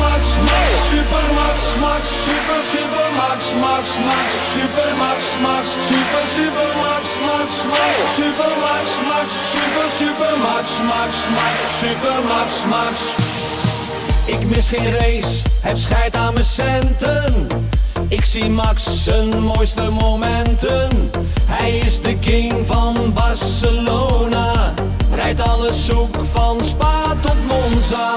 Max, Max, Super Max, Max, Max, Max, Max, Super Max, Max, Super, Super Max, Max, Max, Super Max, Max, Max, Max, Max, Max, Max. Ik mis geen race, heb scheid aan mijn centen. Ik zie Max zijn mooiste momenten. Hij is de king van Barcelona. Rijdt alles zoek van Spa tot Monza.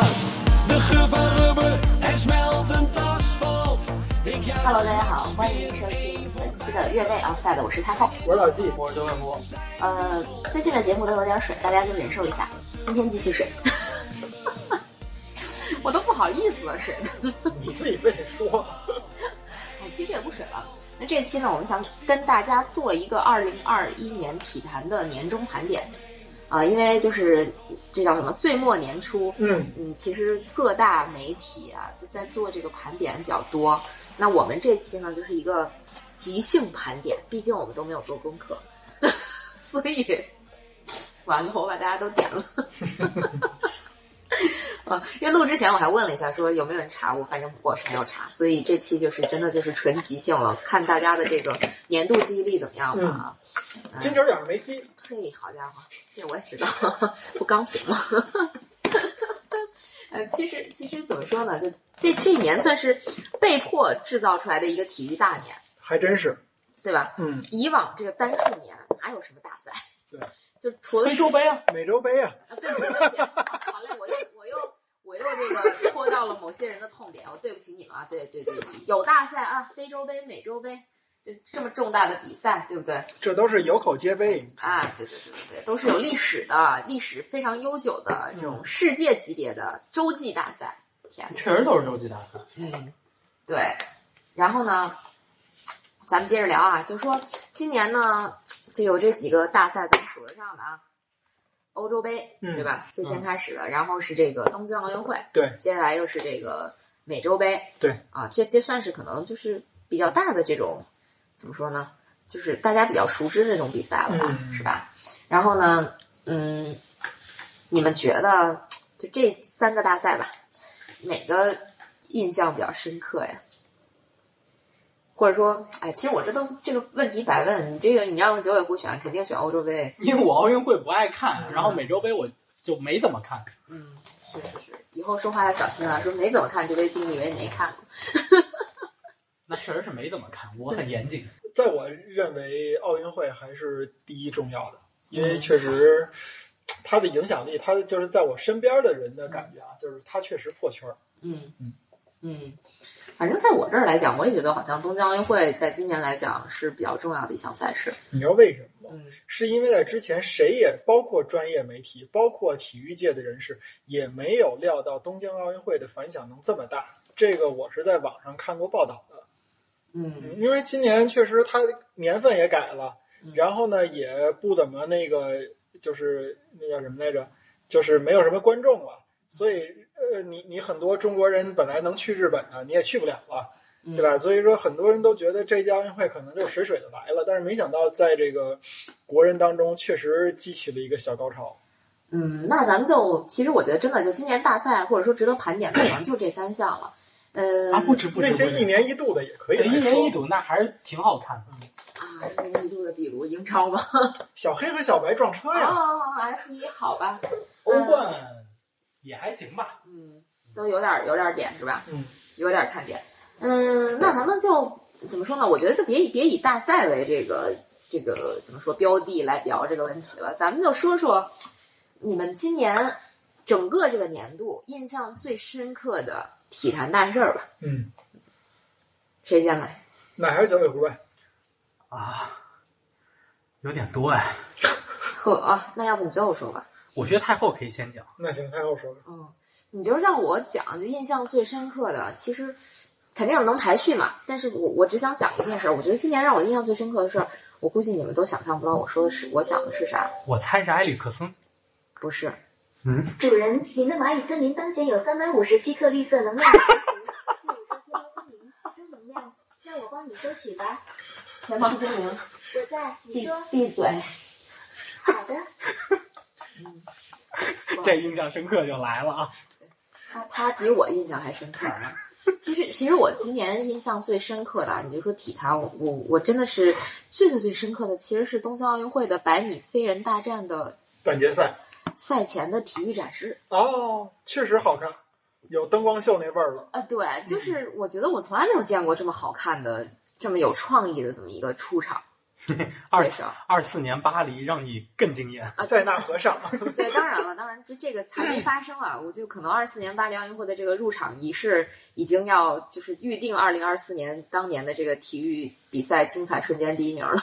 De geur van rubber en smeltend asfalt. Ik juich Hello，大家好，欢迎收听本期的越位 outside，我是太后。我是老纪，我是周万波。呃，最近的节目都有点水，大家就忍受一下。今天继续水，我都不好意思了，水的。你自己非得说，哎，其实也不水了。那这期呢，我们想跟大家做一个二零二一年体坛的年终盘点。啊、因为就是这叫什么岁末年初，嗯，嗯，其实各大媒体啊都在做这个盘点比较多。那我们这期呢，就是一个即兴盘点，毕竟我们都没有做功课，所以完了，我把大家都点了。啊，因为录之前我还问了一下，说有没有人查我，反正我是没有查，所以这期就是真的就是纯即兴了，看大家的这个年度记忆力怎么样吧啊。金球奖是梅西，嘿，好家伙，这我也知道，不刚评吗？呃，其实其实怎么说呢，就这这一年算是被迫制造出来的一个体育大年，还真是。对吧？嗯，以往这个单数年哪有什么大赛？对，就除了非洲杯啊，美洲杯啊，啊，对不起，对不起，好嘞，我又我又我又这个戳到了某些人的痛点，我对不起你们啊，对对对，有大赛啊，非洲杯、美洲杯，就这么重大的比赛，对不对？这都是有口皆碑。啊，对对对对对，都是有历史的，历史非常悠久的这种世界级别的洲际大赛。天哪，确实都是洲际大赛。嗯，对。然后呢，咱们接着聊啊，就说今年呢，就有这几个大赛咱们数得上的啊，欧洲杯，嗯对吧？最先开始的，然后是这个东京奥运会，对接下来又是这个美洲杯，对啊，这这算是可能就是比较大的这种，怎么说呢？就是大家比较熟知的这种比赛了吧，嗯是吧？然后呢，嗯，你们觉得就这三个大赛吧，哪个印象比较深刻呀？或者说，哎，其实我这都这个问题白问，你这个你让九尾狐选，肯定选欧洲杯。因为我奥运会不爱看，然后美洲杯我就没怎么看。嗯，是是是，以后说话要小心啊，说没怎么看就被定义为没看过。那确实是没怎么看，我很严谨。在我认为，奥运会还是第一重要的，因为确实它的影响力，它就是在我身边的人的感觉啊，就是它确实破圈儿。嗯嗯嗯，反正在我这儿来讲，我也觉得好像东京奥运会在今年来讲是比较重要的一项赛事。你知道为什么吗？嗯是因为在之前，谁也包括专业媒体，包括体育界的人士，也没有料到东京奥运会的反响能这么大。这个我是在网上看过报道的。嗯因为今年确实它年份也改了嗯，然后呢也不怎么那个，就是那叫什么来着，就是没有什么观众了，所以呃，你你很多中国人本来能去日本的，你也去不了了，嗯对吧？所以说很多人都觉得这届奥运会可能就水水的来了，但是没想到在这个国人当中确实激起了一个小高潮。嗯，那咱们就其实我觉得真的就今年大赛或者说值得盘点的，可能就这三项了。呃啊，不止不止那些，一年一度的也可以对一年一度那还是挺好看的。啊，一年一度的，比如英超吗？小黑和小白撞车呀，哦，F 一好吧，欧冠也还行吧。嗯，都有点有点点是吧？嗯，有点看点。嗯，那咱们就怎么说呢？我觉得就别以别以大赛为这个这个怎么说标的来聊这个问题了，咱们就说说你们今年整个这个年度印象最深刻的体坛大事儿吧。嗯，谁先来？那还是九尾狐呗。啊，有点多哎。呵，那要不你最后说吧。我觉得太后可以先讲。那行，太后说吧。嗯，你就让我讲，就印象最深刻的，其实肯定能排序嘛。但是我我只想讲一件事儿，我觉得今年让我印象最深刻的事儿，我估计你们都想象不到我说的是我想的是啥，我猜是埃里克森。不是。嗯，主人，您的蚂蚁森林当前有三百五十七克绿色能量值，可以说天猫精灵收能量，让我帮你收取吧。天猫精灵，我在，你闭说闭嘴。好的。这印象深刻就来了啊！他他比我印象还深刻呢。其实，其实我今年印象最深刻的啊，你就说体坛，我我我真的是最最最深刻的，其实是东京奥运会的百米飞人大战的半决赛赛前的体育展示。哦，确实好看，有灯光秀那味儿了。啊，对，就是我觉得我从来没有见过这么好看的、这么有创意的这么一个出场 二介绍。二四年巴黎让你更惊艳。啊，塞纳河上，对，当然了，当然这这个还没发生啊，我就可能二四年巴黎奥运会的这个入场仪式已经要就是预定二零二四年当年的这个体育比赛精彩瞬间第一名了。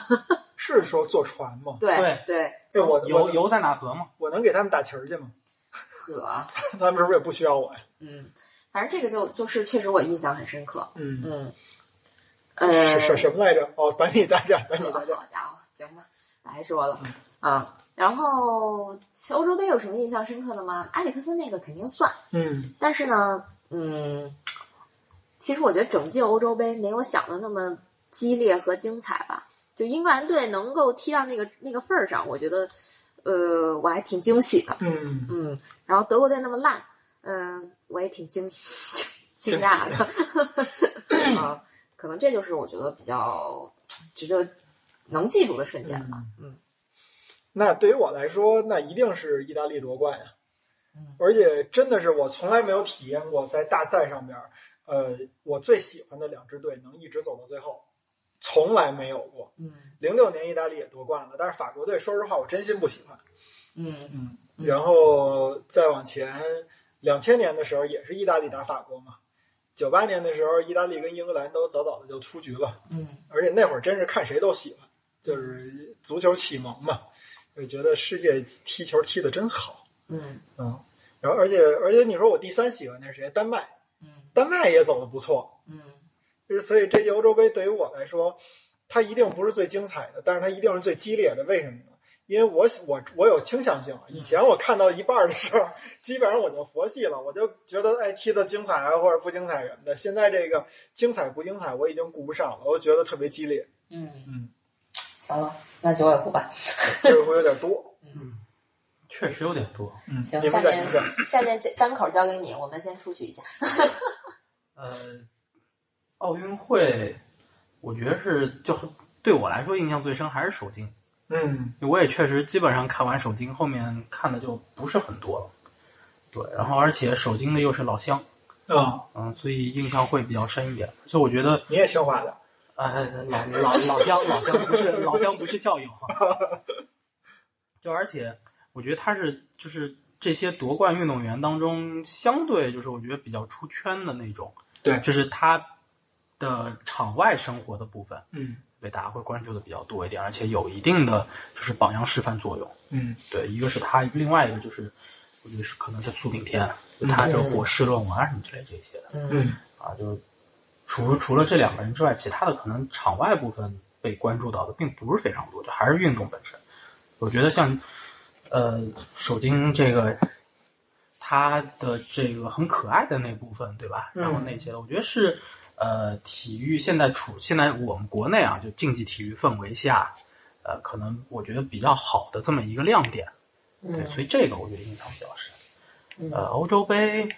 是说坐船吗？对对对，这我游游在哪河吗，我能给他们打旗儿去吗？呵，他们是不是也不需要我呀？嗯，反正这个就就是确实我印象很深刻。嗯，嗯，呃，是是什么来着？哦，百米大战，百米大战。好家伙，行吧，白说了啊。然后欧洲杯有什么印象深刻的吗？埃里克森那个肯定算，嗯但是呢，嗯，其实我觉得整届欧洲杯没有想的那么激烈和精彩吧。就英格兰队能够踢到那个那个份儿上，我觉得，呃，我还挺惊喜的。嗯，嗯，然后德国队那么烂，嗯、我也挺惊惊惊讶的。啊，可能这就是我觉得比较值得能记住的瞬间吧。嗯那对于我来说，那一定是意大利夺冠呀。嗯而且真的是我从来没有体验过在大赛上边，呃，我最喜欢的两支队能一直走到最后，从来没有过。嗯零六年意大利也夺冠了，但是法国队说实话我真心不喜欢。嗯嗯，然后再往前，两千年的时候也是意大利打法国嘛。九八年的时候，意大利跟英格兰都早早的就出局了，嗯而且那会儿真是看谁都喜欢，就是足球启蒙嘛，就觉得世界踢球踢得真好，嗯嗯，然后而且而且你说我第三喜欢的是谁？丹麦，嗯丹麦也走得不错，嗯就是所以这届欧洲杯对于我来说，它一定不是最精彩的，但是它一定是最激烈的。为什么呢？因为我我我有倾向性，以前我看到一半的时候，基本上我就佛系了，我就觉得哎踢的精彩啊或者不精彩什么的。现在这个精彩不精彩，我已经顾不上了，我觉得特别激烈，嗯嗯，行了，那九尾狐吧。这个会有点多。嗯确实有点多。嗯，行，下面下。下面这单口交给你，我们先出去一下。呃，奥运会，我觉得是就对我来说印象最深还是首金，嗯。我也确实基本上看完首金，后面看的就不是很多了。对，然后而且首金的又是老乡，啊，嗯，所以印象会比较深一点。所以我觉得，你也清华的，呃，老老老乡老乡不是老乡不是校友，就而且我觉得他是就是这些夺冠运动员当中相对就是我觉得比较出圈的那种，对。就是他的场外生活的部分嗯被大家会关注的比较多一点，而且有一定的就是榜样示范作用。嗯对，一个是他，另外一个就是我觉得是可能是苏炳添，就他这个博士论文啊什么之类这些的。嗯啊，就是除除了这两个人之外，其他的可能场外部分被关注到的并不是非常多，就还是运动本身。我觉得像呃首金这个，他的这个很可爱的那部分，对吧？然后那些的，我觉得是呃体育现在处现在我们国内啊，就竞技体育氛围下，呃，可能我觉得比较好的这么一个亮点。对，嗯所以这个我觉得印象比较深。嗯呃，欧洲杯，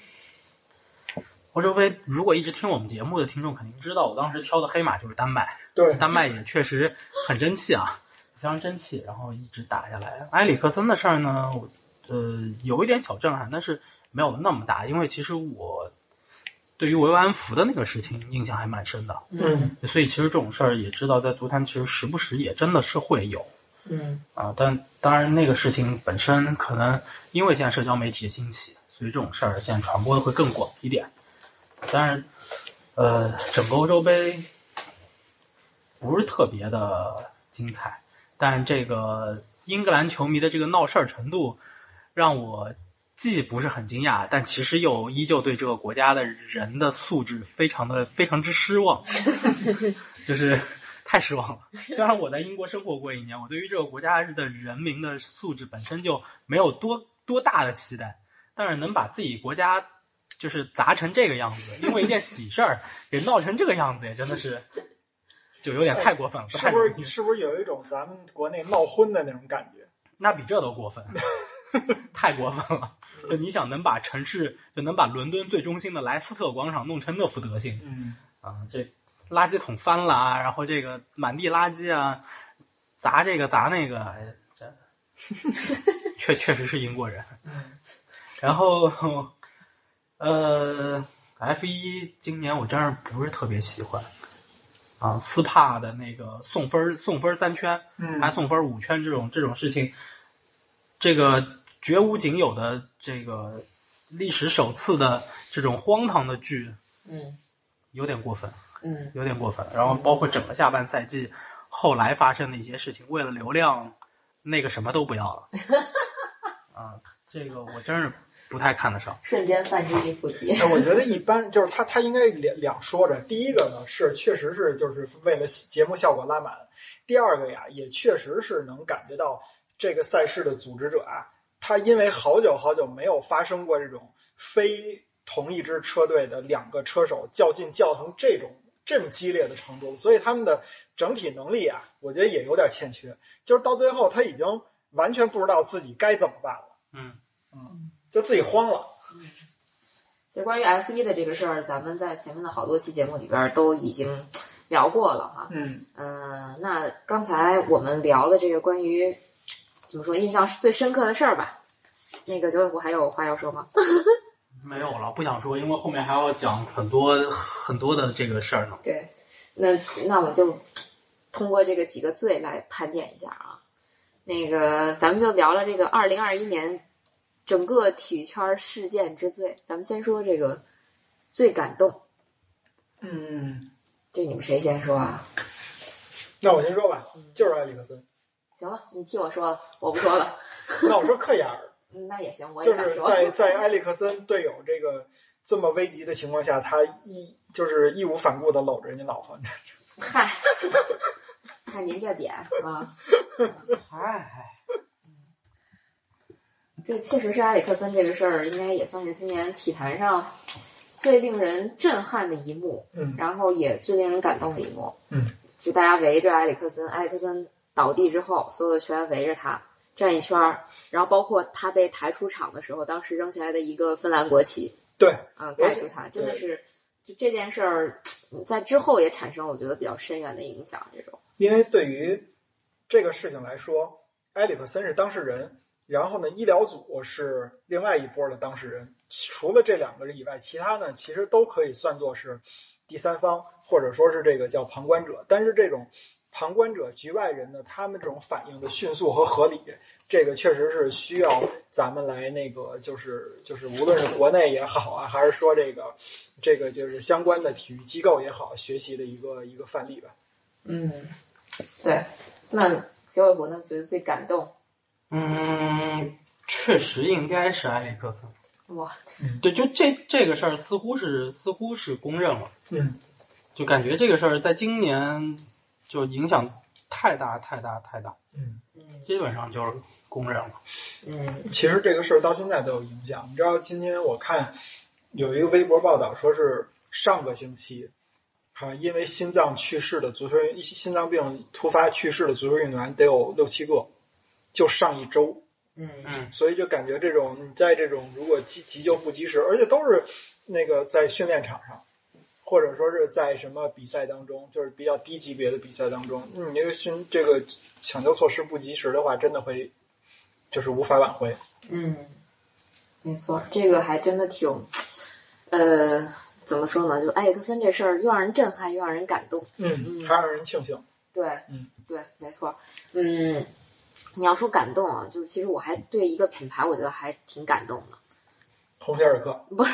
欧洲杯，如果一直听我们节目的听众肯定知道，我当时挑的黑马就是丹麦，对，丹麦也确实很争气啊，非常争气，然后一直打下来。埃里克森的事儿呢，我呃有一点小震撼，但是没有那么大，因为其实我对于维吾安福的那个事情印象还蛮深的，嗯所以其实这种事儿也知道，在足坛其实时不时也真的是会有。嗯啊，但当然那个事情本身可能因为现在社交媒体的兴起，所以这种事儿现在传播的会更广一点。当然，呃，整个欧洲杯不是特别的精彩，但这个英格兰球迷的这个闹事儿程度，让我既不是很惊讶，但其实又依旧对这个国家的人的素质非常的非常之失望，就是太失望了。虽然我在英国生活过一年，我对于这个国家的人民的素质本身就没有多多大的期待，但是能把自己国家就是砸成这个样子，因为一件喜事儿给闹成这个样子，也真的是就有点太过分了，是不是是不是有一种咱们国内闹婚的那种感觉？那比这都过分，太过分了。就你想能把城市，就能把伦敦最中心的莱斯特广场弄成那副德行嗯，啊！这垃圾桶翻了啊，然后这个满地垃圾啊，砸这个砸那个，哎，这 确确实是英国人。然后，呃，F 一今年我真是不是特别喜欢啊，斯帕的那个送分儿送分三圈，嗯还送分五圈这种这种事情，这个绝无仅有的这个历史首次的这种荒唐的剧，嗯有点过分，嗯有点过分。然后包括整个下半赛季后来发生的一些事情，为了流量，那个什么都不要了 啊，这个我真是不太看得上。瞬间泛之一附体。哎我觉得一般，就是他他应该两两说着。第一个呢是确实是就是为了节目效果拉满，第二个呀也确实是能感觉到这个赛事的组织者啊，他因为好久好久没有发生过这种非同一支车队的两个车手较劲较成这种这么激烈的程度，所以他们的整体能力啊，我觉得也有点欠缺。就是到最后他已经完全不知道自己该怎么办了，嗯嗯就自己慌了。其实关于 F 一的这个事儿，咱们在前面的好多期节目里边都已经聊过了哈。嗯嗯，那刚才我们聊的这个关于怎么说印象最深刻的事儿吧，那个九尾狐还有话要说吗？没有了，不想说，因为后面还要讲很多很多的这个事儿呢。对，那那我就通过这个几个罪来盘点一下啊。那个，咱们就聊聊这个二零二一年整个体育圈事件之最。咱们先说这个最感动，嗯。这你们谁先说啊？那我先说吧，就是埃里克森。行了，你替我说了，我不说了。那我说克亚尔，嗯那也行，我也想说。在 在埃里克森队友这个这么危急的情况下，他一就是义无反顾的搂着人家老婆。嗨，看您这点啊，嗨，这确实是埃里克森这个事儿，应该也算是今年体坛上最令人震撼的一幕，嗯然后也最令人感动的一幕。嗯，就大家围着埃里克森，埃里克森倒地之后，所有的球员围着他站一圈儿，然后包括他被抬出场的时候，当时扔下来的一个芬兰国旗，对，嗯，盖住他，真的是就这件事儿，在之后也产生了我觉得比较深远的影响。这种，因为对于这个事情来说，埃里克森是当事人，然后呢，医疗组是另外一波的当事人。除了这两个人以外，其他呢其实都可以算作是第三方，或者说是这个叫旁观者。但是这种旁观者、局外人呢，他们这种反应的迅速和合理，这个确实是需要咱们来那个，就是就是无论是国内也好啊，还是说这个这个就是相关的体育机构也好，学习的一个一个范例吧。嗯，对。那小伟博呢？觉得最感动？嗯，确实应该是埃里克森。哇，对，就这这个事儿，似乎是似乎是公认了。嗯，就感觉这个事儿在今年就影响太大太大太大，嗯基本上就是公认了。嗯其实这个事儿到现在都有影响。你知道，今天我看有一个微博报道，说是上个星期，好像因为心脏去世的足球员，心脏病突发去世的足球运动员得有六七个，就上一周。嗯嗯所以就感觉这种你在这种如果急急救不及时，而且都是那个在训练场上，或者说是在什么比赛当中，就是比较低级别的比赛当中，你这个训这个抢救措施不及时的话，真的会就是无法挽回。嗯，没错，这个还真的挺，呃，怎么说呢？就是埃里克森这事儿又让人震撼，又让人感动。嗯嗯，还让人庆幸。对，嗯，对，没错。嗯，你要说感动啊，就是其实我还对一个品牌，我觉得还挺感动的。鸿星尔克，不是，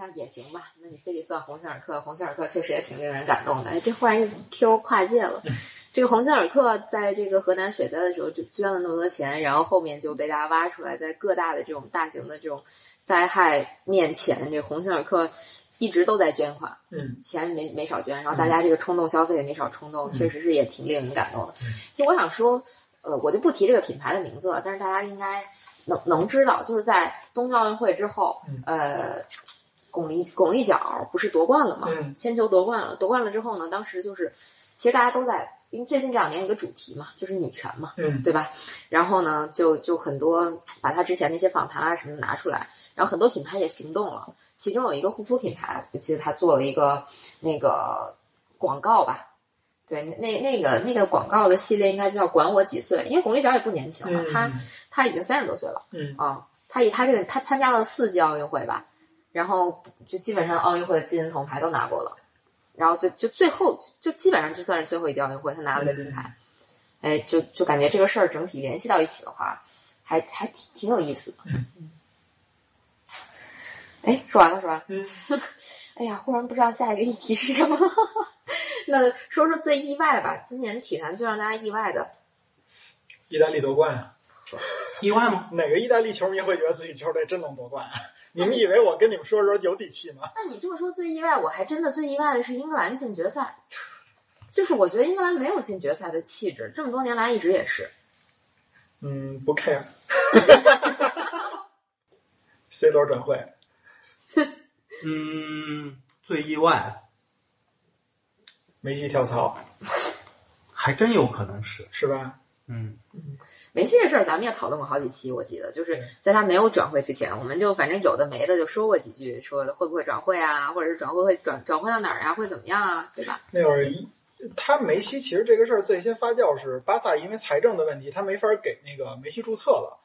那也行吧。那你非得算鸿星尔克，鸿星尔克确实也挺令人感动的。哎，这忽然一 Q 跨界了。这个鸿星尔克在这个河南水灾的时候就捐了那么多钱，然后后面就被大家挖出来，在各大的这种大型的这种灾害面前，这个鸿星尔克一直都在捐款，嗯钱没没少捐，然后大家这个冲动消费也没少冲动，确实是也挺令人感动的。就我想说，呃，我就不提这个品牌的名字了，但是大家应该能能知道，就是在东京奥运会之后，呃，巩俐巩俐角不是夺冠了吗？嗯铅球夺冠了，夺冠了之后呢，当时就是其实大家都在因为最近这两年有一个主题嘛，就是女权嘛，嗯对吧？然后呢，就就很多把他之前那些访谈啊什么的拿出来，然后很多品牌也行动了。其中有一个护肤品牌，我记得他做了一个那个广告吧。对，那那个那个广告的系列应该就叫“管我几岁”，因为巩立姣也不年轻了，嗯她她已经三十多岁了嗯啊。她以她这个她参加了四届奥运会吧，然后就基本上奥运会的金银铜牌都拿过了，然后就就最后就基本上就算是最后一届奥运会，他拿了个金牌。哎，就就感觉这个事儿整体联系到一起的话，还还挺挺有意思的。嗯哎，说完了是吧？嗯，哎呀，忽然不知道下一个议题是什么。那说说最意外吧，今年体坛最让大家意外的，意大利夺冠啊！意外吗？哪个意大利球迷会觉得自己球队真能夺冠啊？你们以为我跟你们说的时候有底气吗？那你这么说最意外，我还真的最意外的是英格兰进决赛。就是我觉得英格兰没有进决赛的气质，这么多年来一直也是。嗯，不 care。C 罗转会，嗯，最意外梅西跳槽还真有可能是，是吧？嗯，梅西这事儿咱们也讨论过好几期，我记得就是在他没有转会之前，我们就反正有的没的就说过几句，说会不会转会啊，或者是转会会转转会到哪儿啊，会怎么样啊，对吧？那会儿一他梅西其实这个事儿最先发酵是巴萨因为财政的问题，他没法给那个梅西注册了，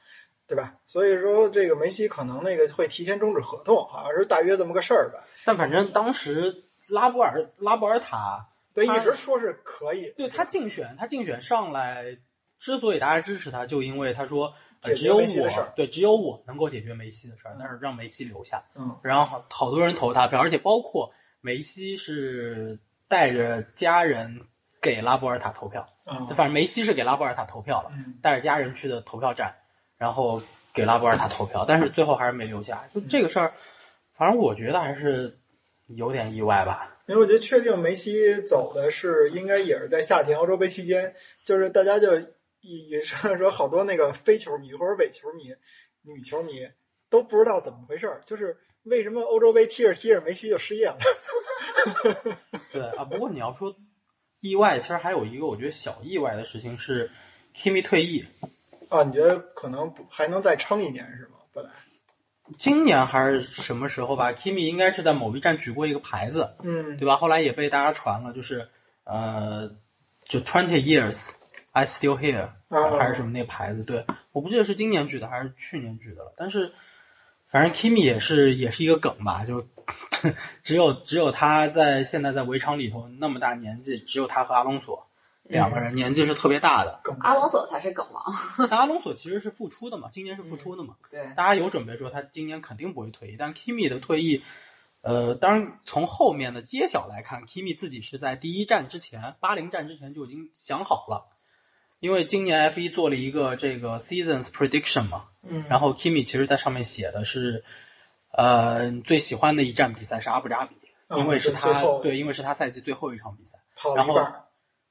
对吧？所以说这个梅西可能那个会提前终止合同，好像是大约这么个事儿吧。但反正当时拉波尔拉波尔塔对，一直说是可以。对他竞选，他竞选上来，之所以大家支持他，就因为他说、呃只有我对只有我能够解决梅西的事儿，但是让梅西留下。嗯，然后好好多人投他票，而且包括梅西是带着家人给拉波尔塔投票，嗯反正梅西是给拉波尔塔投票了，嗯带着家人去的投票站，然后给拉波尔塔投票，但是最后还是没留下。就这个事儿，反正我觉得还是有点意外吧。因为我觉得确定梅西走的是应该也是在夏天欧洲杯期间，就是大家就以以说说好多那个非球迷或者伪球迷、女球迷都不知道怎么回事儿，就是为什么欧洲杯踢着踢着梅西就失业了？对啊，不过你要说意外，其实还有一个我觉得小意外的事情是，Kimi 退役，啊，你觉得可能不还能再撑一年是吗？本来，今年还是什么时候吧？Kimi 应该是在某一站举过一个牌子，嗯对吧？后来也被大家传了，就是呃，就 Twenty Years I Still Here，、啊还是什么那牌子？对，我不记得是今年举的还是去年举的了。但是反正 Kimi 也是也是一个梗吧，就 只有只有他在现在在围场里头那么大年纪，只有他和阿隆索两个人年纪是特别大的。阿隆索才是梗王。但阿隆索其实是复出的嘛，今年是复出的嘛。对，大家有准备说他今年肯定不会退役，但 Kimi 的退役，呃，当然从后面的揭晓来看，Kimi 自己是在第一站之前，八零站之前就已经想好了，因为今年 F 一做了一个这个 Seasons Prediction 嘛，嗯然后 Kimi 其实在上面写的是，呃，最喜欢的一站比赛是阿布扎比，啊因为是他对，因为是他赛季最后一场比赛，跑了然后一半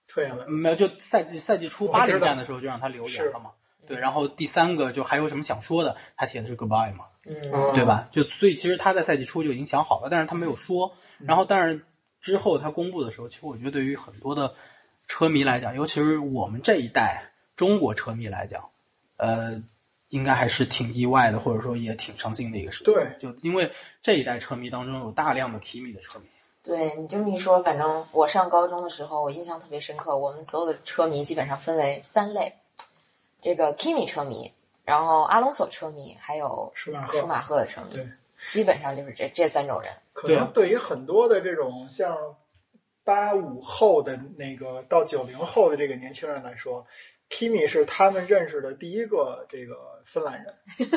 退下来了。没有就赛季赛季初我知道八零站的时候就让他留言了嘛，对，然后第三个就还有什么想说的，他写的是 Goodbye 嘛。嗯，对吧？就所以其实他在赛季初就已经想好了，但是他没有说。然后，但是之后他公布的时候，其实我觉得对于很多的车迷来讲，尤其是我们这一代中国车迷来讲，呃，应该还是挺意外的，或者说也挺伤心的一个事情。对，就因为这一代车迷当中有大量的 Kimi 的车迷。对你这么一说，反正我上高中的时候，我印象特别深刻。我们所有的车迷基本上分为三类：这个 Kimi 车迷，然后阿隆索车迷，还有舒马赫舒马赫的车迷对。基本上就是这这三种人。可能对于很多的这种像八五后的那个到九零后的这个年轻人来说，Kimi 是他们认识的第一个这个芬兰人。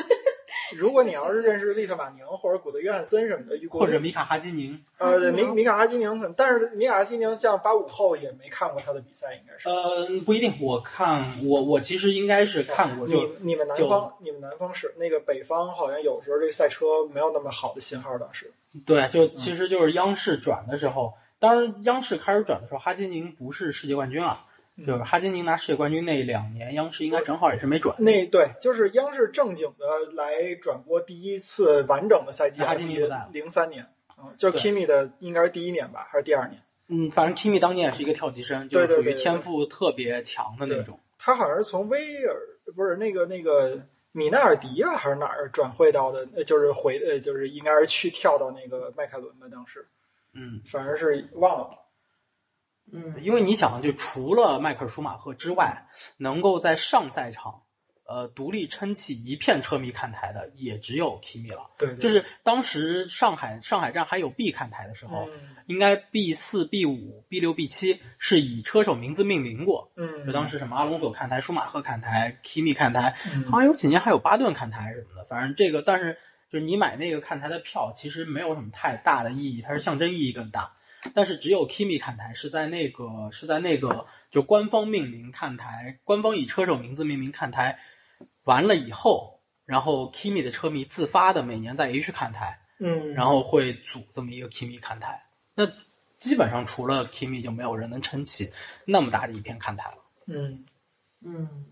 如果你要是认识利特马宁或者古德约翰森什么的，或者米卡哈基宁，呃米米卡哈基宁可，但是米卡哈基宁像八五后也没看过他的比赛，应该是。呃，不一定。我看我我其实应该是看过，你就你们南方，你们南方是那个北方，好像有时候这个赛车没有那么好的信号，当时。对，就其实就是央视转的时候，当然央视开始转的时候，哈基宁不是世界冠军啊，就是哈基宁拿世界冠军那两年，央视应该正好也是没转。那对，就是央视正经的来转播第一次完整的赛季哈基尼不在了零三年，啊，就是 Kimi 的应该是第一年吧，还是第二年？嗯，反正 Kimi 当年也是一个跳级生，就是属于天赋特别强的那种。他好像是从威尔不是那个那个米奈尔迪吧，还是哪儿转会到的？呃就是回呃，就是应该是去跳到那个迈凯伦吧，当时嗯，反正是忘了。嗯因为你想，就除了迈克尔舒马赫之外，能够在上赛场，呃，独立撑起一片车迷看台的，也只有 Kimi 了。对，对就是当时上海上海站还有 B 看台的时候，嗯应该 B 四、B 五、B 六、B 七是以车手名字命名过。嗯，就当时什么阿隆索看台、舒马赫看台、Kimi 看台，嗯好像有几年还有巴顿看台什么的。反正这个，但是就是你买那个看台的票，其实没有什么太大的意义，它是象征意义更大。但是只有 Kimi 看台是在那个是在那个就官方命名看台，官方以车手名字命名看台，完了以后，然后 Kimi 的车迷自发的每年在 H 看台，嗯，然后会组这么一个 Kimi 看台。那基本上除了 Kimi 就没有人能撑起那么大的一片看台了。嗯，嗯，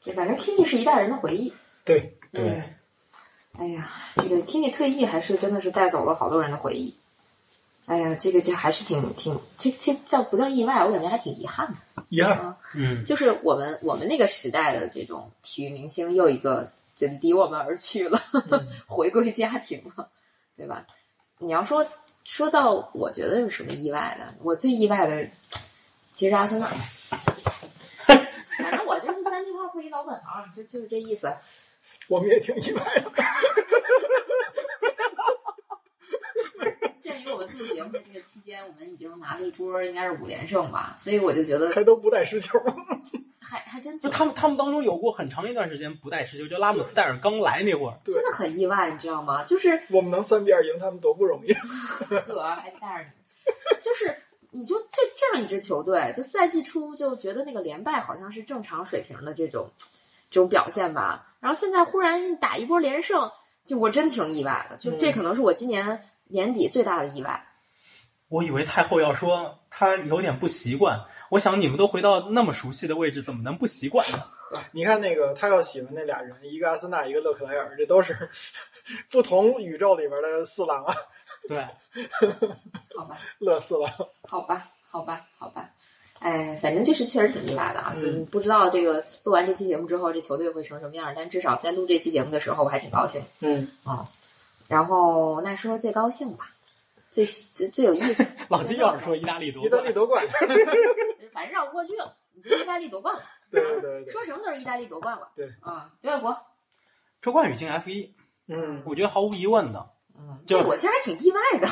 就反正 Kimi 是一代人的回忆。对，对嗯哎呀，这个 Kimi 退役还是真的是带走了好多人的回忆。哎呀，这个就还是挺挺，这这叫不叫意外？我感觉还挺遗憾的。遗憾。啊，嗯，就是我们我们那个时代的这种体育明星又一个就离我们而去了，回归家庭了，对吧？你要说说到，我觉得有什么意外的？我最意外的其实阿森纳，反正我就是三句话不离老本行，就就是这意思。我们也挺意外的。鉴于我们录节目的这个期间，我们已经拿了一波应该是五连胜吧，所以我就觉得还都不带失球。还还真挺就他们他们当中有过很长一段时间不带持球，就拉姆斯戴尔刚来那会儿，对真的很意外，你知道吗？就是我们能三比二赢他们多不容易。呵，还带着你，就是你就这这样一支球队，就赛季初就觉得那个连败好像是正常水平的这种这种表现吧，然后现在忽然给你打一波连胜，就我真挺意外的，就这可能是我今年年底最大的意外。我以为太后要说他有点不习惯，我想你们都回到那么熟悉的位置，怎么能不习惯呢？你看那个他要喜欢那俩人，一个阿森纳，一个勒克莱尔，这都是 不同宇宙里边的四郎啊，对，好吧，勒四郎。好吧，好吧，好吧。哎，反正这是确实挺意外的啊！就是不知道这个录完这期节目之后，这球队会成什么样，但至少在录这期节目的时候，我还挺高兴嗯，啊。然后那说说最高兴吧，最最最有意思。老金要是说意大利夺意大利冠，夺冠。反正绕不过去了，你就意大利夺冠了。对对对对，说什么都是意大利夺冠了。对啊，九尾狐，周冠宇进 F 一，嗯，我觉得毫无疑问的嗯，就这我其实还挺意外的。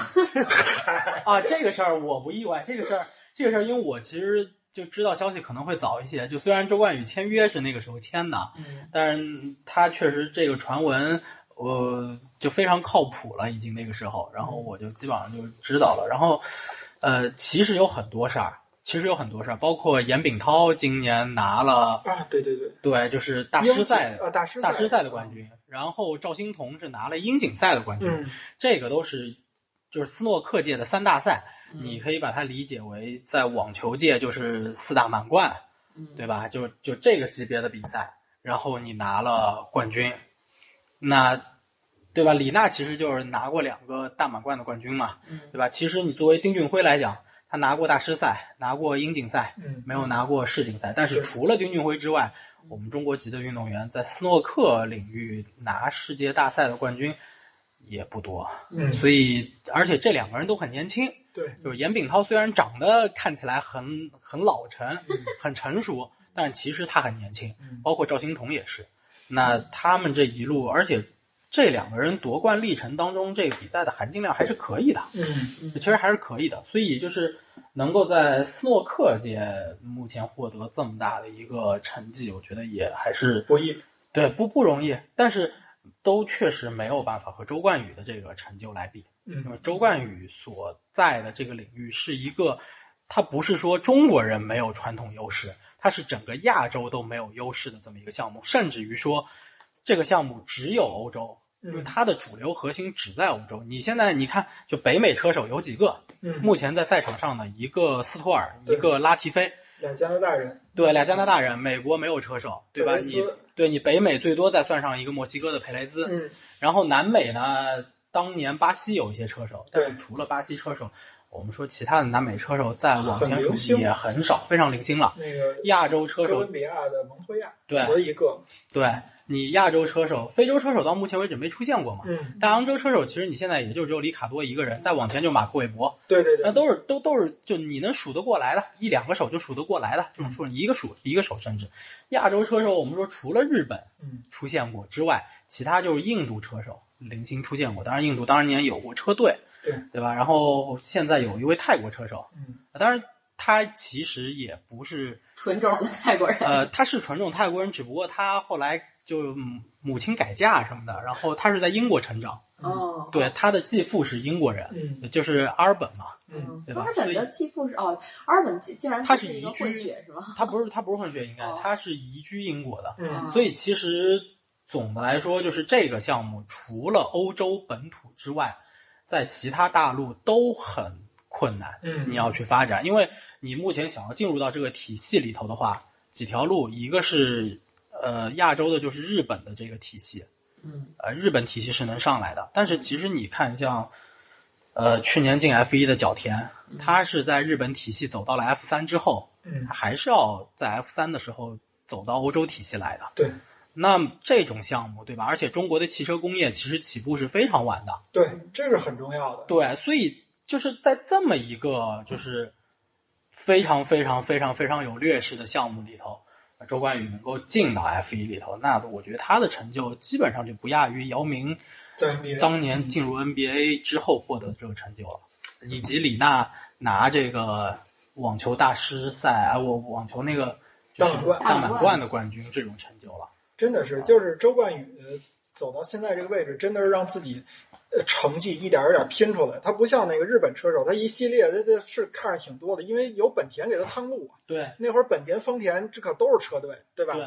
啊。这个事儿我不意外，这个事儿这个事儿，因为我其实就知道消息可能会早一些。就虽然周冠宇签约是那个时候签的，嗯但是他确实这个传闻，呃，就非常靠谱了，已经那个时候，然后我就基本上就知道了。然后，呃，其实有很多事儿，其实有很多事儿，包括严炳涛今年拿了，啊，对对对，对，就是大师赛啊，大师大师赛的冠军，然后赵欣彤是拿了英锦赛的冠军，嗯这个都是就是斯诺克界的三大赛，嗯你可以把它理解为在网球界就是四大满贯，嗯对吧？就就这个级别的比赛，然后你拿了冠军，那对吧？李娜其实就是拿过两个大满贯的冠军嘛，嗯对吧？其实你作为丁俊晖来讲，他拿过大师赛，拿过英锦赛，嗯没有拿过世锦赛。但是除了丁俊晖之外，我们中国籍的运动员在斯诺克领域拿世界大赛的冠军也不多，嗯，所以而且这两个人都很年轻。对，就是严炳涛虽然长得看起来很很老成、很成熟，但其实他很年轻嗯，包括赵欣彤也是。那他们这一路，而且这两个人夺冠历程当中，这个比赛的含金量还是可以的，嗯其实还是可以的。所以就是能够在斯诺克界目前获得这么大的一个成绩，我觉得也还是不易。对不不容易，但是都确实没有办法和周冠宇的这个成就来比。因为嗯周冠宇所在的这个领域是一个，他不是说中国人没有传统优势，它是整个亚洲都没有优势的这么一个项目，甚至于说这个项目只有欧洲，因为嗯它的主流核心只在欧洲。你现在你看，就北美车手有几个？嗯，目前在赛场上呢一个斯托尔，一个拉提菲，俩加拿大人，对，俩加拿大人，美国没有车手，对吧？你对你北美最多再算上一个墨西哥的佩雷兹，嗯然后南美呢，当年巴西有一些车手，但是除了巴西车手，我们说其他的南美车手在往前数也很少，非常零星了。那个亚洲车手哥伦比亚的蒙托亚，对我一个，对你亚洲车手、非洲车手到目前为止没出现过嘛？嗯，大洋洲车手其实你现在也就只有里卡多一个人，再往前就马克韦伯，对对对，那都是都都是就你能数得过来的，一两个手就数得过来的这种数，一个数一个手甚至。亚洲车手我们说除了日本嗯出现过之外，其他就是印度车手零星出现过。当然印度当年有过车队，对。对吧？然后现在有一位泰国车手，嗯。当然他其实也不是纯种的泰国人。呃，他是纯种泰国人，只不过他后来就嗯母亲改嫁什么的，然后他是在英国成长，哦，对，他的继父是英国人，嗯。就是阿尔本嘛，嗯，对吧？阿本的继父是哦，阿尔本竟竟然他是一个是移居混血是吗？他不是他不是混血，应该哦。他是移居英国的，嗯。所以其实总的来说，就是这个项目除了欧洲本土之外，在其他大陆都很困难。嗯你要去发展，因为你目前想要进入到这个体系里头的话，几条路，一个是呃亚洲的，就是日本的这个体系，嗯，呃日本体系是能上来的，但是其实你看像。呃，去年进 F 一的角田，他是在日本体系走到了 F 三之后，嗯他还是要在 F 三的时候走到欧洲体系来的。对那这种项目，对吧？而且中国的汽车工业其实起步是非常晚的，对，这是很重要的，对，所以就是在这么一个就是非常非常非常非常有劣势的项目里头，周冠宇能够进到 F 一里头，那我觉得他的成就基本上就不亚于姚明在当年进入 NBA 之后获得的这个成就了，以及李娜拿这个网球大师赛啊，我网球那个就是大满大满贯的冠军这种成就了。真的是，就是周冠宇走到现在这个位置，真的是让自己呃成绩一点儿一点儿拼出来。他不像那个日本车手，他一系列他这是看着挺多的，因为有本田给他趟路啊。对那会儿本田、丰田这可都是车队，对吧？对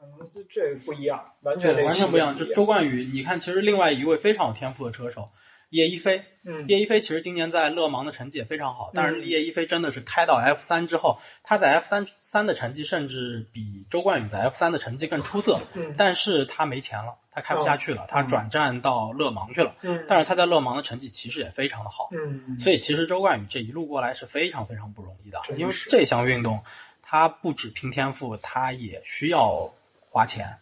嗯，这这不一样，完全完全不一样。就周冠宇，你看，其实另外一位非常有天赋的车手叶一飞，嗯。叶一飞其实今年在勒芒的成绩也非常好，但是嗯叶一飞真的是开到 F 三之后，他在 F 三三的成绩甚至比周冠宇在 F 三的成绩更出色，嗯。但是他没钱了，他开不下去了，他转战到勒芒去了，嗯。但是他在勒芒的成绩其实也非常的好，嗯，所以其实周冠宇这一路过来是非常非常不容易的，因为这项运动它不止拼天赋，它也需要花钱，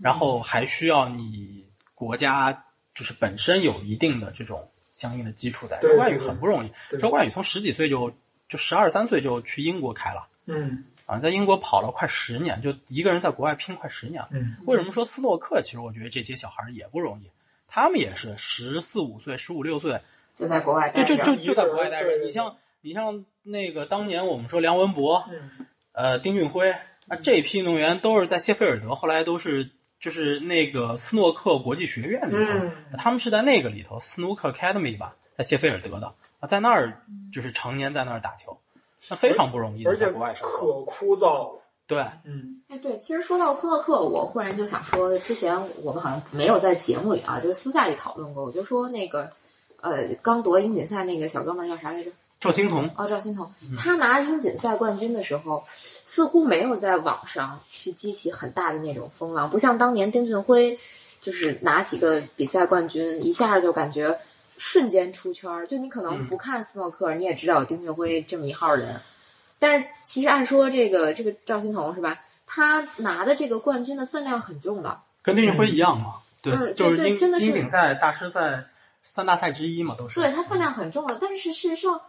然后还需要你国家就是本身有一定的这种相应的基础在。对周冠宇很不容易，对周冠宇从十几岁就就十二三岁就去英国开了。嗯啊，在英国跑了快十年，就一个人在国外拼快十年了。嗯为什么说斯诺克？其实我觉得这些小孩儿也不容易，他们也是十四五岁、十五六岁，就在国外，待着，就就就在国外待着。你像你像那个当年我们说梁文博，嗯呃，丁俊晖那，这批运动员都是在谢菲尔德，后来都是就是那个斯诺克国际学院里头，嗯他们是在那个里头，Snooker Academy 吧，在谢菲尔德的啊，在那儿就是常年在那儿打球，那非常不容易的，而且国外生活。可枯燥了。对，嗯哎，对，其实说到斯诺克，我忽然就想说，之前我们好像没有在节目里啊，就是私下里讨论过。我就说那个，呃，刚夺英锦赛那个小哥们儿叫啥来着？赵欣彤，哦，赵欣彤，嗯他拿英锦赛冠军的时候，似乎没有在网上去激起很大的那种风浪，不像当年丁俊晖，就是拿几个比赛冠军，一下就感觉瞬间出圈儿。就你可能嗯不看斯诺克，你也知道丁俊晖这么一号人，但是其实按说这个这个赵欣彤是吧？他拿的这个冠军的分量很重的，跟丁俊晖一样嘛，对，嗯就是真的是英锦赛、大师赛三大赛之一嘛，都是。对它分量很重的，但是事实上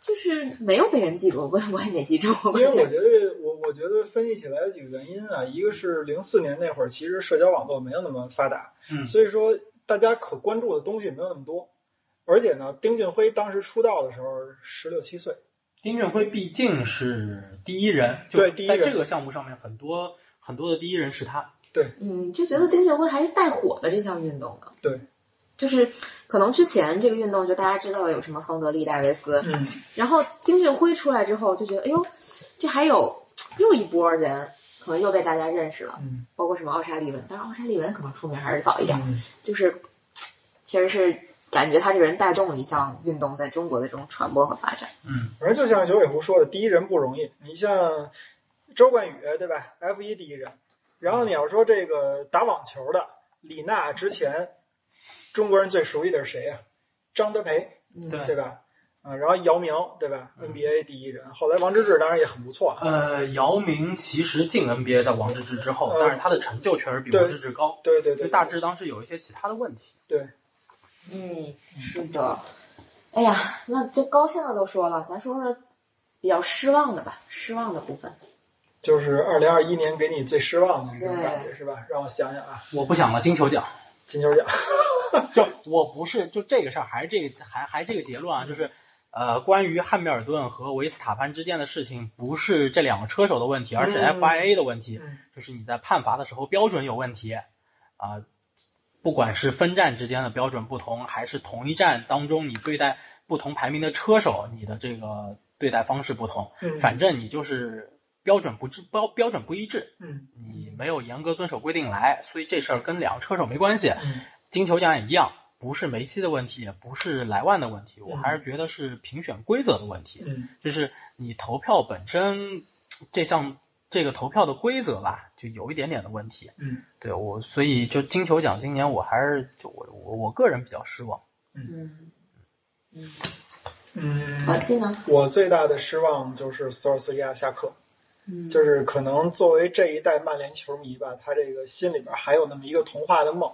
就是没有被人记住，我我也没记住。因为我觉得，我我觉得分析起来有几个原因啊，一个是零四年那会儿，其实社交网络没有那么发达，嗯所以说大家可关注的东西没有那么多。而且呢，丁俊晖当时出道的时候十六七岁，丁俊晖毕竟是第一人，就对第一人在这个项目上面，很多很多的第一人是他。对嗯，就觉得丁俊晖还是带火了这项运动的。对，就是可能之前这个运动就大家知道有什么亨德利、戴维斯，嗯，然后丁俊晖出来之后就觉得，哎呦，这还有又一波人，可能又被大家认识了，嗯包括什么奥沙利文，当然奥沙利文可能出名还是早一点，嗯就是确实是感觉他这个人带动了一项运动在中国的这种传播和发展。嗯，反正就像九尾狐说的，第一人不容易。你像周冠宇，对吧？F 一第一人。然后你要说这个打网球的李娜，之前中国人最熟悉的是谁呀、张德培，对对吧？啊，然后姚明对吧？NBA 第一人，后来王治郅当然也很不错啊。呃，姚明其实进 NBA 在王治郅之后，呃但是他的成就确实比王治郅高。对对对，大致当时有一些其他的问题。对，嗯，是的。哎呀，那就高兴的都说了，咱说说比较失望的吧，失望的部分。就是二零二一年给你最失望的这种感觉是吧？让我想想啊，我不想了，金球奖。金球奖，就我不是就这个事儿，还是这个还还这个结论啊，就是呃，关于汉密尔顿和维斯塔潘之间的事情，不是这两个车手的问题，而是嗯。FIA 的问题，嗯。就是你在判罚的时候标准有问题啊、不管是分站之间的标准不同，还是同一站当中你对待不同排名的车手，你的这个对待方式不同，嗯。反正你就是标准不致标标准不一致，嗯。你没有严格遵守规定来，所以这事儿跟两个车手没关系。嗯金球奖也一样，不是梅西的问题，也不是莱万的问题，我还是觉得是评选规则的问题。嗯就是你投票本身这项这个投票的规则吧，就有一点点的问题。嗯对我，所以就金球奖今年我还是就我我我个人比较失望。嗯嗯，嗯，老季呢？我最大的失望就是索尔斯克亚下课，嗯，就是可能作为这一代曼联球迷吧，他这个心里边还有那么一个童话的梦。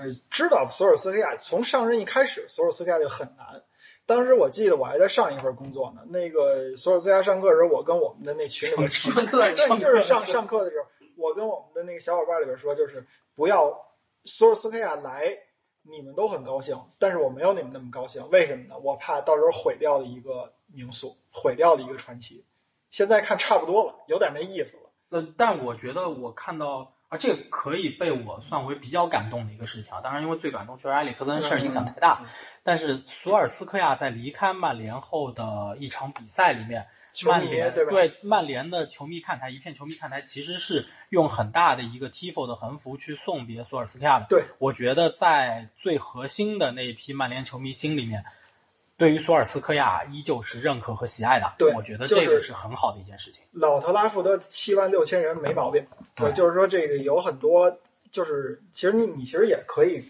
呃，知道索尔斯克亚从上任一开始，索尔斯克亚就很难。当时我记得我还在上一份工作呢，那个索尔斯克亚上课的时候，我跟我们的那群里边上课对，就是上上课的时候，我跟我们的那个小伙伴里边说，就是不要索尔斯克亚来，你们都很高兴，但是我没有你们那么高兴，为什么呢？我怕到时候毁掉了一个名宿，毁掉了一个传奇。现在看差不多了，有点那意思了。呃，但我觉得我看到啊，这个可以被我算为比较感动的一个事情啊。当然，因为最感动确实埃里克森事儿影响太大，嗯但是索尔斯克亚在离开曼联后的一场比赛里面，曼联对吧曼联的球迷看台，一片球迷看台其实是用很大的一个 tifo 的横幅去送别索尔斯克亚的。对，我觉得在最核心的那一批曼联球迷心里面，对于索尔斯克亚依旧是认可和喜爱的。对我觉得这个是很好的一件事情。老特拉福德七万六千人没毛病，对呃就是说这个有很多，就是其实你你其实也可以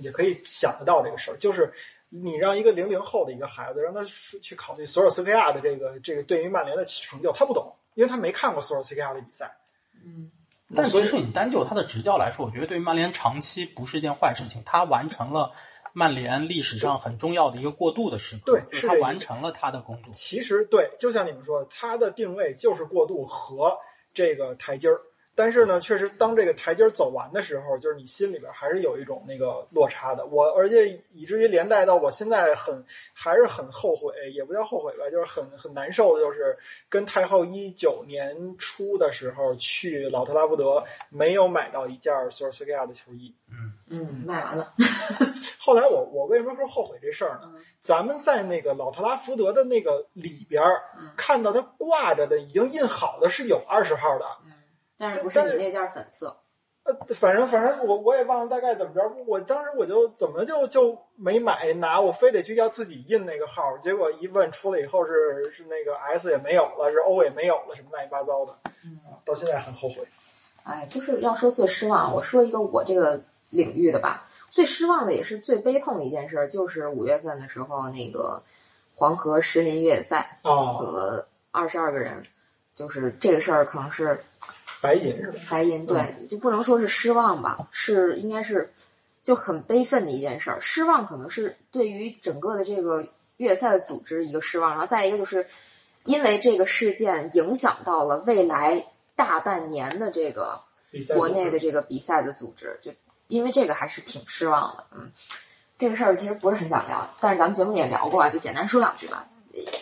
也可以想得到这个事儿，就是你让一个零零后的一个孩子让他去考虑索尔斯克亚的这个这个对于曼联的成就，他不懂，因为他没看过索尔斯克亚的比赛。嗯但所以其实你单就他的执教来说，我觉得对于曼联长期不是一件坏事情。他完成了曼联历史上很重要的一个过渡的时刻，对是他完成了他的工作。其实对，就像你们说的，他的定位就是过渡和这个台阶儿。但是呢，确实当这个台阶儿走完的时候，就是你心里边还是有一种那个落差的。我而且以至于连带到我现在很还是很后悔，也不叫后悔吧，就是很很难受的，就是跟太后一九年初的时候去老特拉福德没有买到一件索尔斯克亚的球衣。嗯，卖完了。后来我我为什么说后悔这事儿呢？嗯咱们在那个老特拉福德的那个里边儿、嗯看到它挂着的已经印好的是有二十号的，嗯，但是不是你那件粉色？呃，反正反正我我也忘了大概怎么着，我当时我就怎么就就没买拿，我非得去要自己印那个号，结果一问出来以后是是那个 S 也没有了，是 O 也没有了，什么乱七八糟的，嗯啊，到现在很后悔。哎，就是要说最失望，我说一个我这个领域的吧。最失望的也是最悲痛的一件事，就是五月份的时候，那个黄河石林越野赛哦死了二十二个人，就是这个事儿可能是白银是吧？白银，对，就不能说是失望吧，是应该是就很悲愤的一件事儿。失望可能是对于整个的这个越野赛的组织一个失望，然后再一个就是因为这个事件影响到了未来大半年的这个国内的这个比赛的组织，就因为这个还是挺失望的。嗯，这个事儿其实不是很想聊，但是咱们节目也聊过啊，就简单说两句吧。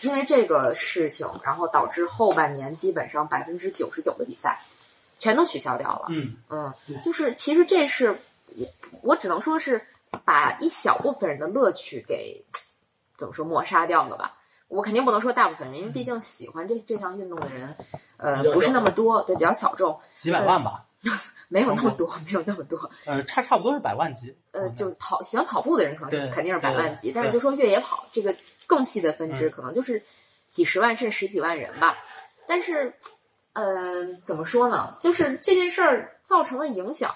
因为这个事情，然后导致后半年基本上百分之九十九的比赛全都取消掉了。嗯，嗯，就是其实这是我我只能说是把一小部分人的乐趣给怎么说抹杀掉了吧。我肯定不能说大部分人，因为毕竟喜欢这这项运动的人，呃，不是那么多，对，比较小众，几百万吧，没有那么多，没有那么多。呃，差差不多是百万级。呃，嗯就跑喜欢跑步的人可能是肯定是百万级，但是就说越野跑这个更细的分支，嗯可能就是几十万甚至十几万人吧。但是，呃，怎么说呢？就是这件事儿造成的影响，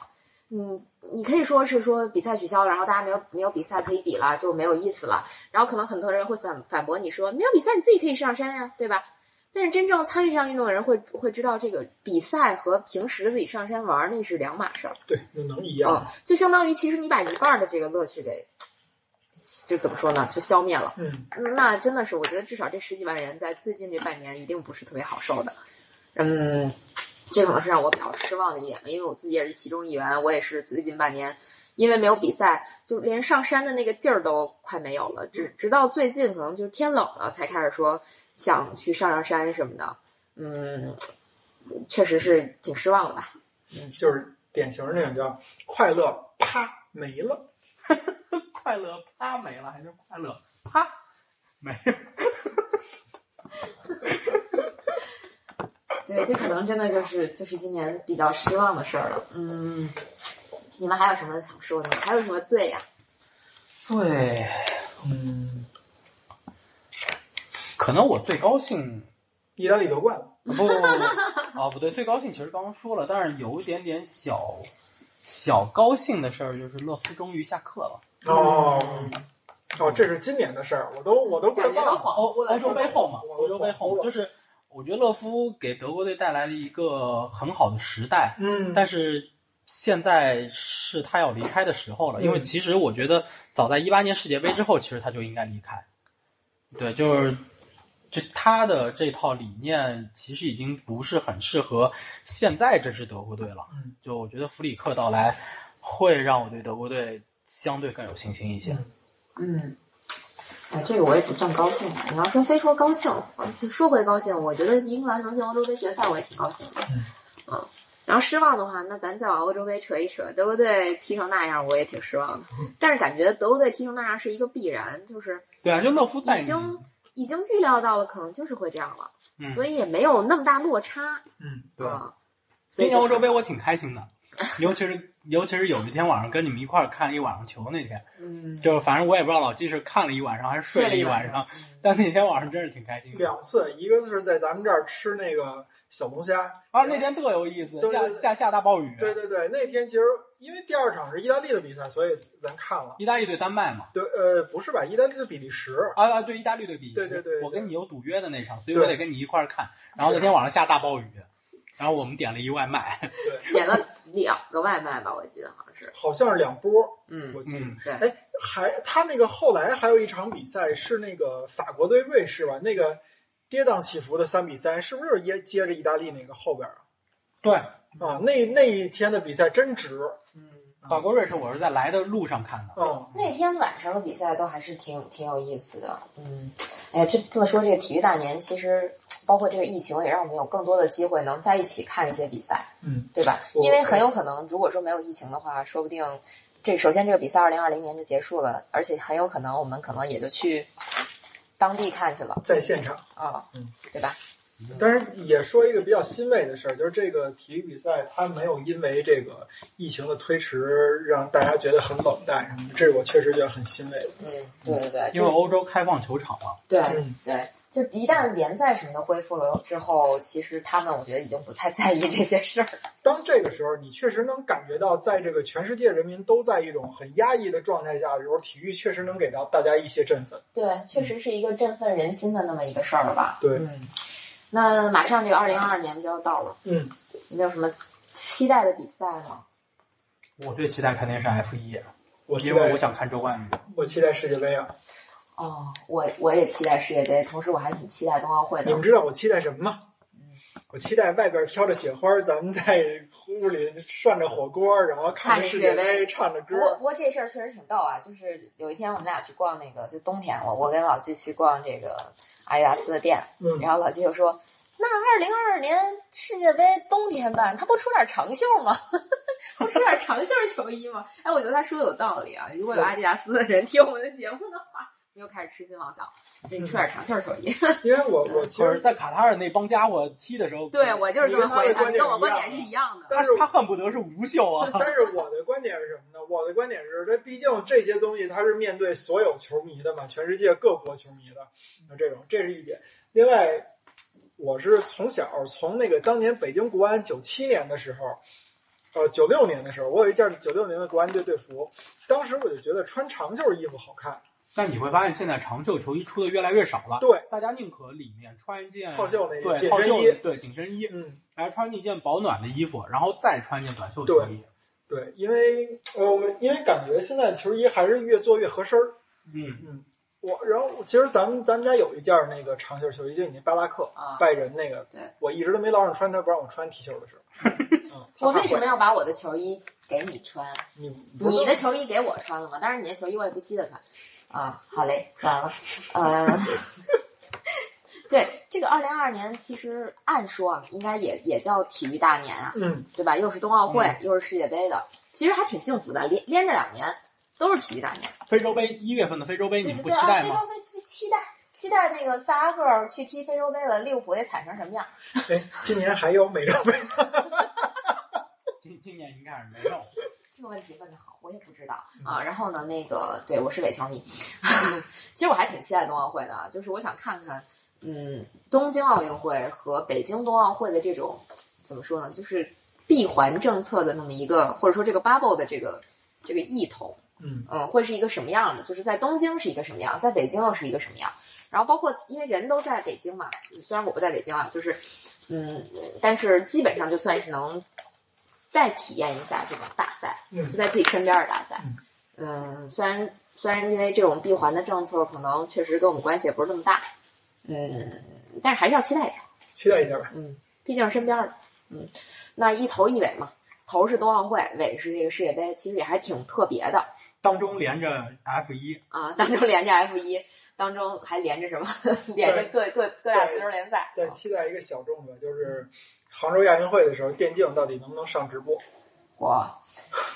嗯，你可以说是说比赛取消了，然后大家没有没有比赛可以比了，就没有意思了。然后可能很多人会反反驳你说，没有比赛你自己可以上山呀，对吧？但是真正参与这项运动的人会会知道，这个比赛和平时自己上山玩儿那是两码事儿。对，那能一样？就相当于其实你把一半儿的这个乐趣给，就怎么说呢，就消灭了。嗯，那真的是，我觉得至少这十几万人在最近这半年一定不是特别好受的。嗯，这可能是让我比较失望的一点吧，因为我自己也是其中一员，我也是最近半年因为没有比赛，就连上山的那个劲儿都快没有了。直直到最近，可能就是天冷了才开始说想去上上山什么的。嗯，确实是挺失望的吧。嗯，就是典型那种叫快乐啪没了。快乐啪没了，还是快乐啪没了？对，这可能真的就是就是今年比较失望的事儿了。嗯，你们还有什么想说的吗？还有什么罪呀、对，嗯，可能我最高兴意大利夺冠了，不不不不 啊，不对，最高兴其实刚刚说了，但是有一点点小小高兴的事儿，就是乐夫终于下课了。哦哦，这是今年的事儿，我都我都快忘了。欧。欧洲杯后嘛，我欧洲杯后，就是我觉得勒夫给德国队带来了一个很好的时代，嗯，但是现在是他要离开的时候了，因为嗯其实我觉得早在一八年世界杯之后，其实他就应该离开。对，就是就他的这套理念，其实已经不是很适合现在这支德国队了。嗯，就我觉得弗里克到来会让我对德国队相对更有信心一些。嗯嗯，哎，这个我也不算高兴。你要说非说高兴，就说回高兴，我觉得英格兰能进欧洲杯决赛，我也挺高兴的。嗯，然后失望的话，那咱再往欧洲杯扯一扯，德国队踢成那样，我也挺失望的。但是感觉德国队踢成那样是一个必然，就是对啊，就诺夫已经已经预料到了，可能就是会这样了，嗯。所以也没有那么大落差。嗯，对。啊，所以今年欧洲杯我挺开心的，尤其是尤其是有一天晚上跟你们一块儿看了一晚上球那天，嗯，就是反正我也不知道老季是看了一晚上还是睡了一晚上，但那天晚上真是挺开心的。两次，一个是在咱们这儿吃那个小龙虾，啊，那天特有意思，下下下大暴雨，对对对，那天其实因为第二场是意大利的比赛，所以咱看了。意大利对丹麦嘛。对，呃，不是吧？意大利的比利时，啊啊，对，意大利对比利时，对对对对我跟你有赌约的那场，所以我得跟你一块儿看。然后那天晚上下大暴雨，然后我们点了一外卖，对，点了两个外卖吧，我记得好像是。好像是两波，嗯，我记得。嗯，对，哎，还他那个后来还有一场比赛是那个法国对瑞士吧？那个跌宕起伏的三比三，是不是接接着意大利那个后边啊？对，啊，那那一天的比赛真值。嗯法国瑞士我是在来的路上看的。哦，那天晚上的比赛都还是挺挺有意思的。嗯，哎呀，这这么说，这个体育大年其实包括这个疫情，也让我们有更多的机会能在一起看一些比赛，嗯，对吧？因为很有可能，如果说没有疫情的话，说不定这首先这个比赛二零二零年就结束了，而且很有可能我们可能也就去当地看去了在现场。啊，嗯，对吧？但是也说一个比较欣慰的事儿，就是这个体育比赛它没有因为这个疫情的推迟让大家觉得很冷淡什么的，这是我确实觉得很欣慰的。嗯，对对对，因为欧洲开放球场了，对嗯对，就一旦联赛什么的恢复了之后，其实他们我觉得已经不太在意这些事儿。当这个时候，你确实能感觉到，在这个全世界人民都在一种很压抑的状态下的时候，体育确实能给到大家一些振奋。对，确实是一个振奋人心的那么一个事儿吧。对，嗯，那马上这个二零二二年就要到了，嗯，有没有什么期待的比赛吗？我最期待肯定是 F 一，因为我想看周冠宇。我期待世界杯啊！哦，我我也期待世界杯，同时我还挺期待冬奥会的你们。知道我期待什么吗？我期待外边飘着雪花，咱们在屋里涮着火锅，然后看着世界杯，唱着歌不过歌。不过这事儿确实挺逗啊，就是有一天我们俩去逛那个，就冬天我我跟老季去逛这个阿迪达斯的店，嗯，然后老季就说：“那二零二二年世界杯冬天办，他不出点长袖吗？不出点长袖球衣吗？”哎，我觉得他说的有道理啊。如果有阿迪达斯的人听我们的节目又开始痴心妄想，给你出点长袖球衣。因为我我其实，在卡塔尔那帮家伙踢的时候，对我就是这么回跟他的观点跟我观点是一样的。他但是他恨不得是无袖啊。但是我的观点是什么呢？我的观点是，这毕竟这些东西它是面对所有球迷的嘛，全世界各国球迷的，那这种这是一点。另外，我是从小从那个当年北京国安九七年的时候，呃九六年的时候，我有一件九六年的国安队队服，当时我就觉得穿长袖衣服好看，但你会发现现在长袖球衣出的越来越少了，对，大家宁可里面穿一件套袖那对套袖紧身衣对紧身衣，嗯，还穿一件保暖的衣服，然后再穿一件短袖球衣。对，因为呃，因为感觉现在球衣还是越做越合身儿。嗯，我然后其实咱们咱们家有一件那个长袖球衣，就你那巴拉克、啊拜仁那个，对我一直都没捞上穿，他不让我穿 T 恤的时候。嗯，我为什么要把我的球衣给你穿？你你的球衣给我穿了吗？当然，你的球衣我也不稀得穿。啊，好嘞，完了，呃，对，这个二零二二年其实按说啊，应该也也叫体育大年啊，嗯，对吧？又是冬奥会，又是世界杯的，其实还挺幸福的，连连着两年都是体育大年。非洲杯一月份的非洲杯你们不对对对啊，期待吗？非洲杯期待期待那个萨拉赫尔去踢非洲杯了，利物浦得惨成什么样？哎，今年还有美洲杯，今今年应该是没有。这个问题问的好，我也不知道啊。然后呢，那个对我是伪球迷，其实我还挺期待冬奥会的啊，就是我想看看，嗯，东京奥运会和北京冬奥会的这种怎么说呢，就是闭环政策的那么一个，或者说这个 bubble 的这个这个异同，嗯嗯，会是一个什么样的？就是在东京是一个什么样，在北京又是一个什么样？然后包括因为人都在北京嘛，虽然我不在北京啊，就是嗯，但是基本上就算是能再体验一下这种大赛，嗯就在自己身边的大赛。嗯，虽然虽然因为这种闭环的政策可能确实跟我们关系也不是那么大，嗯，但是还是要期待一下。期待一下吧。嗯，毕竟是身边的，嗯，那一头一尾嘛，头是冬奥会，尾是这个世界杯，其实也还挺特别的当中连着 F 一，啊。当中连着 F 一，当中还连着什么？连着各各各大足球联赛。再期待一个小众的，就是杭州亚运会的时候，电竞到底能不能上直播？哇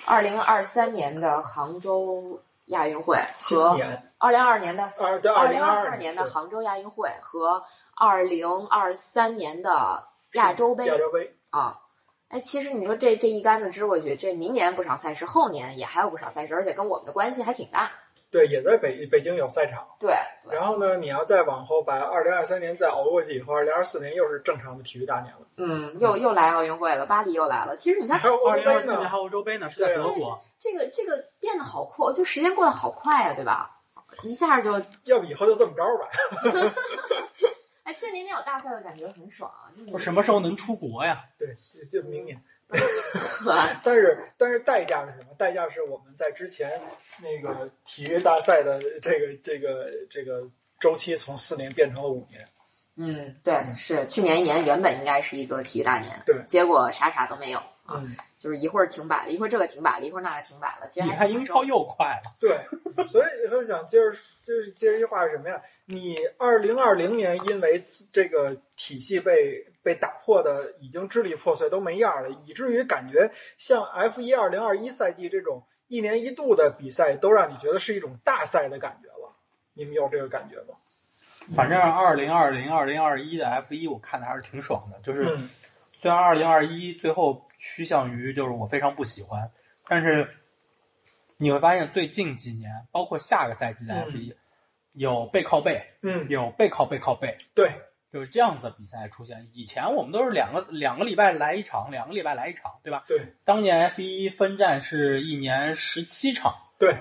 二零二三年的杭州亚运会和年二零二二年的二零二二年的杭州亚运会和二零二三年的亚洲杯亚洲杯，啊。哎，其实你说这这一竿子支过去，这明年不少赛事，后年也还有不少赛事，而且跟我们的关系还挺大。对，也在北北京有赛场。对对，然后呢，你要再往后把二零二三年再熬过去以后，二零二四年又是正常的体育大年了。嗯，又又来奥运会了，巴黎又来了。其实你看还有欧二零二四年还，有欧洲杯呢，是在德国。这个这个变得好快，就时间过得好快啊，对吧？一下就要不以后就这么着吧。哎，其实年年有大赛的感觉很爽啊，就是我什么时候能出国呀？对，就就明年。但是但是代价是什么？代价是我们在之前那个体育大赛的这个这个这个周期从四年变成了五年。嗯，对，是去年一年原本应该是一个体育大年，对结果啥啥都没有啊，嗯，就是一会儿停摆了，一会儿这个停摆了，一会儿那个停摆了。其实你看英超又快了，对，所以我想接着就是接着一句话是什么呀？你二零二零年因为这个体系被被打破的已经支离破碎都没样了，以至于感觉像 F 一二零二一赛季这种一年一度的比赛都让你觉得是一种大赛的感觉了。你们有这个感觉吗？反正二零二零、二零二一的 F 一我看的还是挺爽的，就是嗯虽然二零二一最后趋向于就是我非常不喜欢，但是你会发现最近几年，包括下个赛季的嗯 F 一、有背靠背，嗯，有背靠背靠背，对，就是这样子的比赛出现。以前我们都是两个两个礼拜来一场，两个礼拜来一场，对吧？对当年 F 一分站是一年十七场，对，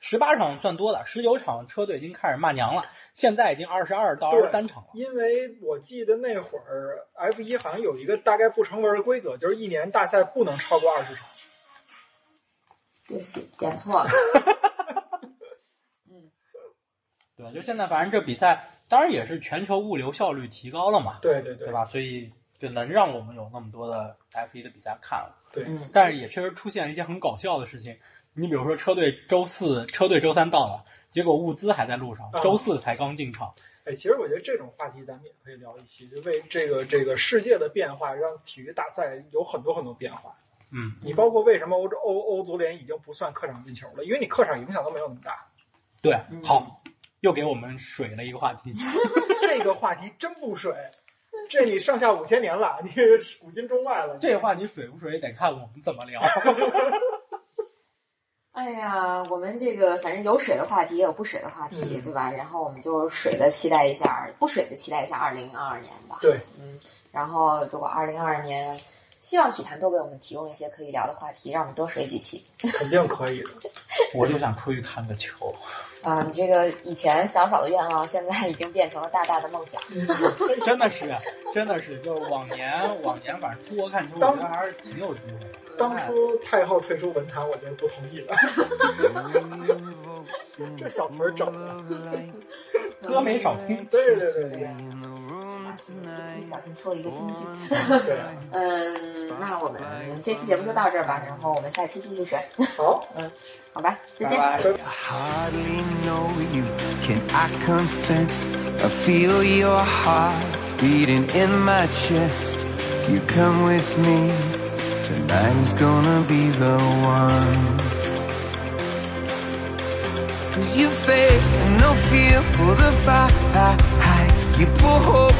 十八场算多了，十九场车队已经开始骂娘了，现在已经二十二到二十三场了。因为我记得那会儿 F 一好像有一个大概不成文的规则，就是一年大赛不能超过二十场。对不起，点错了。对，就现在，反正这比赛当然也是全球物流效率提高了嘛，对对对对吧？所以就能让我们有那么多的 F 一的比赛看了。对，但是也确实出现一些很搞笑的事情。你比如说，车队周四车队周三到了，结果物资还在路上啊，周四才刚进场。哎，其实我觉得这种话题咱们也可以聊一期，就为这个这个世界的变化，让体育大赛有很多很多变化。嗯，你包括为什么欧洲欧欧足联已经不算客场进球了，因为你客场影响都没有那么大。对，嗯好，又给我们水了一个话题。这个话题真不水，这你上下五千年了，你古今中外了。这个话题水不水得看我们怎么聊。哎呀，我们这个反正有水的话题，也有不水的话题，嗯对吧？然后我们就水的期待一下，不水的期待一下二零二二年吧。对，嗯，然后如果二零二二年希望体坛多给我们提供一些可以聊的话题，让我们多水几期。肯定可以的。我就想出去看个球。啊，你这个以前小小的愿望，现在已经变成了大大的梦想。真的是，真的是，就是往年往年反正出国看球，我觉得还是挺有机会的。当初太后退出文坛，我就是不同意了。这小词儿整的，歌没少听。对对对对不小心出了一个金句。对。嗯，那我们这期节目就到这儿吧，然后我们下期继续水。好，嗯，好吧，再见。拜拜。hardly know you. Can I confess? I feel your heart beating in my chest. If you come with me, tonight is gonna be the one. Cause you faith and no fear for the fight. You pull hope